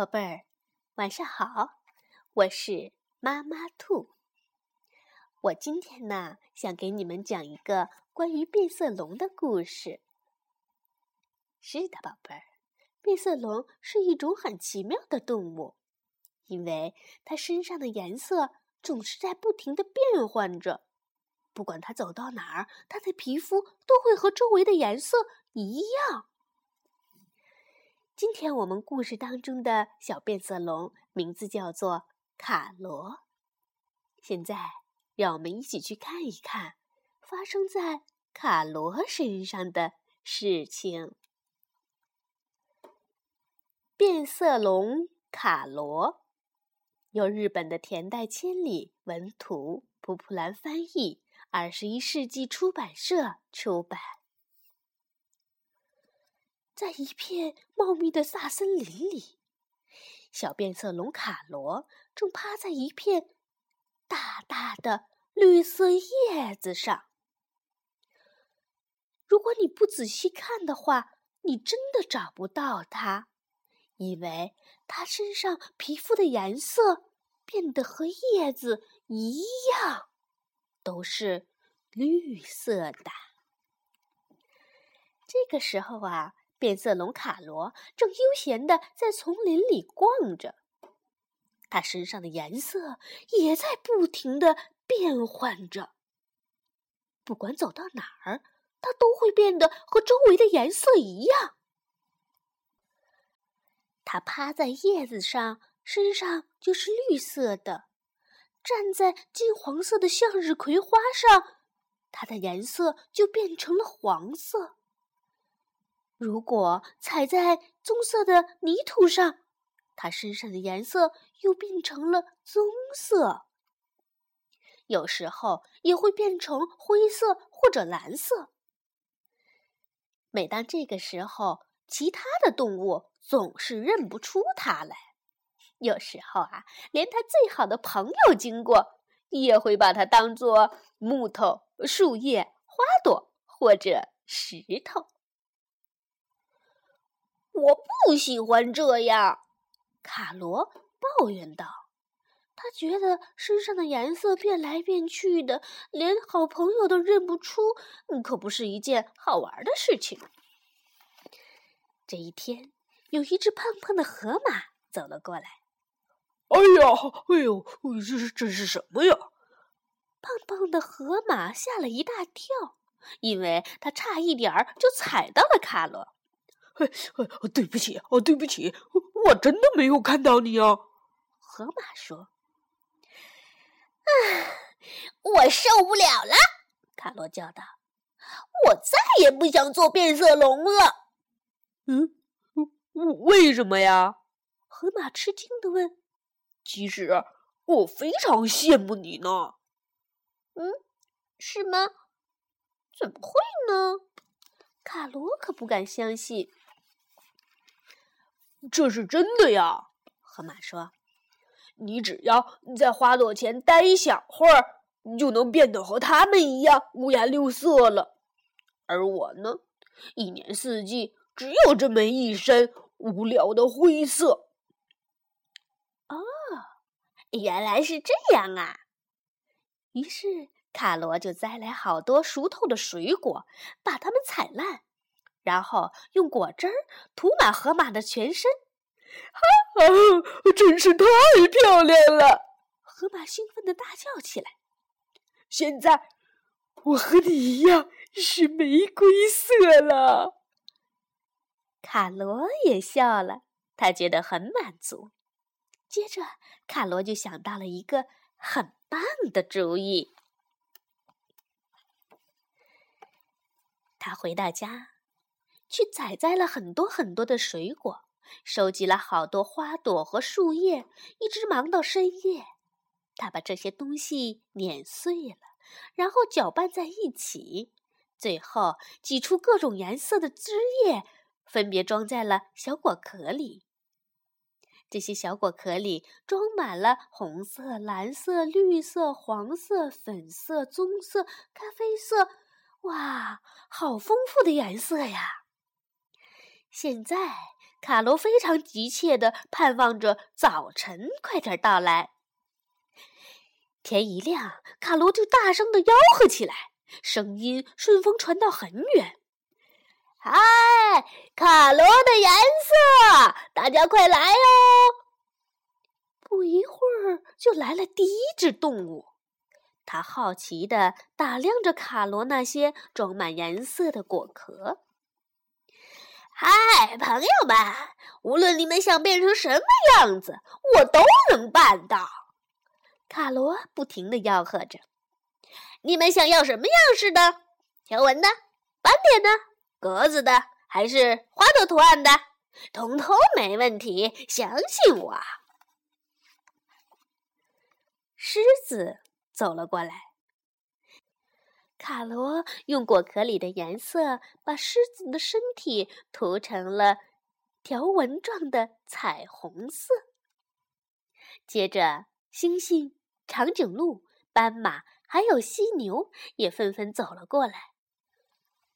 宝贝儿，晚上好！我是妈妈兔。我今天呢，想给你们讲一个关于变色龙的故事。是的，宝贝儿，变色龙是一种很奇妙的动物，因为它身上的颜色总是在不停的变换着。不管它走到哪儿，它的皮肤都会和周围的颜色一样。今天我们故事当中的小变色龙名字叫做卡罗。现在，让我们一起去看一看发生在卡罗身上的事情。变色龙卡罗，由日本的田代千里文图，蒲蒲兰翻译，二十一世纪出版社出版。在一片茂密的大森林里，小变色龙卡罗正趴在一片大大的绿色叶子上。如果你不仔细看的话，你真的找不到它，因为它身上皮肤的颜色变得和叶子一样，都是绿色的。这个时候啊。变色龙卡罗正悠闲地在丛林里逛着，它身上的颜色也在不停地变换着。不管走到哪儿，它都会变得和周围的颜色一样。它趴在叶子上，身上就是绿色的；站在金黄色的向日葵花上，它的颜色就变成了黄色。如果踩在棕色的泥土上，它身上的颜色又变成了棕色。有时候也会变成灰色或者蓝色。每当这个时候，其他的动物总是认不出它来。有时候啊，连它最好的朋友经过，也会把它当做木头、树叶、花朵或者石头。我不喜欢这样，卡罗抱怨道。他觉得身上的颜色变来变去的，连好朋友都认不出，可不是一件好玩的事情。这一天，有一只胖胖的河马走了过来。“哎呀，哎呦，这是这是什么呀？”胖胖的河马吓了一大跳，因为他差一点儿就踩到了卡罗。对不起，哦，对不起，我真的没有看到你啊。河马说：“啊，我受不了了！”卡罗叫道：“我再也不想做变色龙了。”嗯，为什么呀？河马吃惊的问。“其实我非常羡慕你呢。”“嗯，是吗？怎么会呢？”卡罗可不敢相信。这是真的呀，河马说：“你只要在花朵前待一小会儿，你就能变得和他们一样五颜六色了。而我呢，一年四季只有这么一身无聊的灰色。”哦，原来是这样啊！于是卡罗就摘来好多熟透的水果，把它们踩烂。然后用果汁儿涂满河马的全身，哈啊，真是太漂亮了！河马兴奋地大叫起来。现在我和你一样是玫瑰色了。卡罗也笑了，他觉得很满足。接着，卡罗就想到了一个很棒的主意。他回到家。去采摘了很多很多的水果，收集了好多花朵和树叶，一直忙到深夜。他把这些东西碾碎了，然后搅拌在一起，最后挤出各种颜色的汁液，分别装在了小果壳里。这些小果壳里装满了红色、蓝色、绿色、黄色、粉色、棕色、咖啡色，哇，好丰富的颜色呀！现在卡罗非常急切地盼望着早晨快点到来。天一亮，卡罗就大声地吆喝起来，声音顺风传到很远：“嗨，卡罗的颜色，大家快来哦！”不一会儿，就来了第一只动物。他好奇地打量着卡罗那些装满颜色的果壳。嗨，朋友们，无论你们想变成什么样子，我都能办到。卡罗不停的吆喝着：“你们想要什么样式的？条纹的、斑点的、格子的，还是花朵图案的？通通没问题，相信我。”狮子走了过来，卡罗用果壳里的颜色把狮子的身体涂成了条纹状的彩虹色。接着，猩猩、长颈鹿、斑马还有犀牛也纷纷走了过来。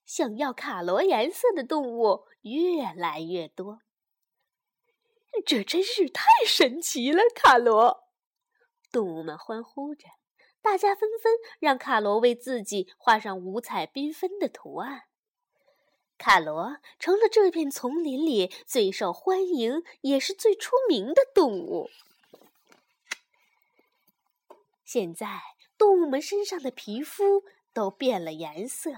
想要卡罗颜色的动物越来越多，这真是太神奇了，卡罗！动物们欢呼着，大家纷纷让卡罗为自己画上五彩缤纷的图案。卡罗成了这片丛林里最受欢迎也是最出名的动物。现在，动物们身上的皮肤都变了颜色，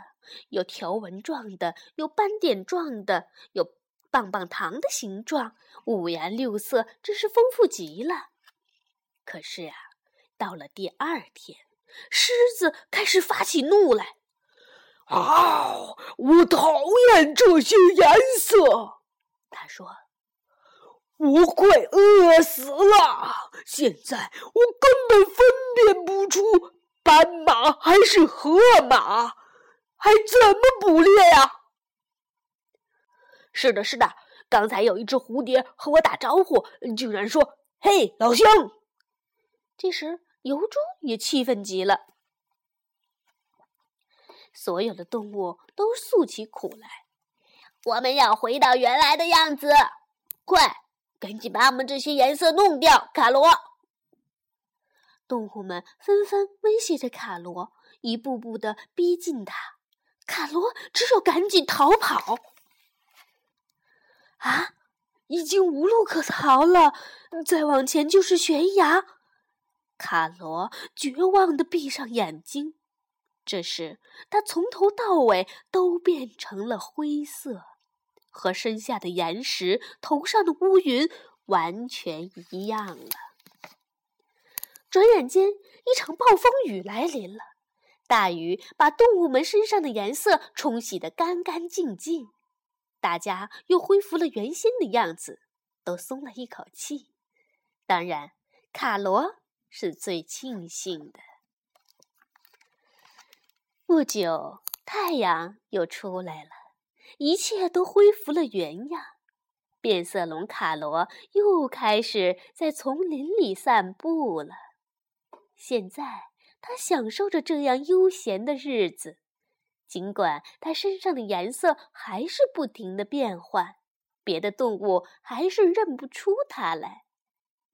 有条纹状的，有斑点状的，有棒棒糖的形状，五颜六色，真是丰富极了。可是啊。到了第二天，狮子开始发起怒来。啊！我讨厌这些颜色，他说：“我快饿死了！现在我根本分辨不出斑马还是河马，还怎么捕猎呀？”是的，是的，刚才有一只蝴蝶和我打招呼，竟然说：“嘿，老乡！”这时。疣猪也气愤极了，所有的动物都诉起苦来。我们要回到原来的样子，快，赶紧把我们这些颜色弄掉，卡罗！动物们纷纷威胁着卡罗，一步步的逼近他。卡罗只有赶紧逃跑。啊，已经无路可逃了，再往前就是悬崖。卡罗绝望地闭上眼睛，这时他从头到尾都变成了灰色，和身下的岩石、头上的乌云完全一样了。转眼间，一场暴风雨来临了，大雨把动物们身上的颜色冲洗得干干净净，大家又恢复了原先的样子，都松了一口气。当然，卡罗。是最庆幸的。不久，太阳又出来了，一切都恢复了原样。变色龙卡罗又开始在丛林里散步了。现在，他享受着这样悠闲的日子。尽管他身上的颜色还是不停的变换，别的动物还是认不出他来，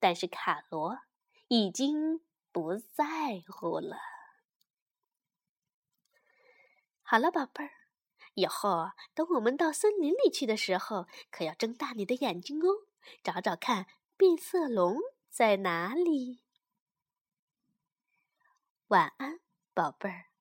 但是卡罗。已经不在乎了。好了，宝贝儿，以后等我们到森林里去的时候，可要睁大你的眼睛哦，找找看变色龙在哪里。晚安，宝贝儿。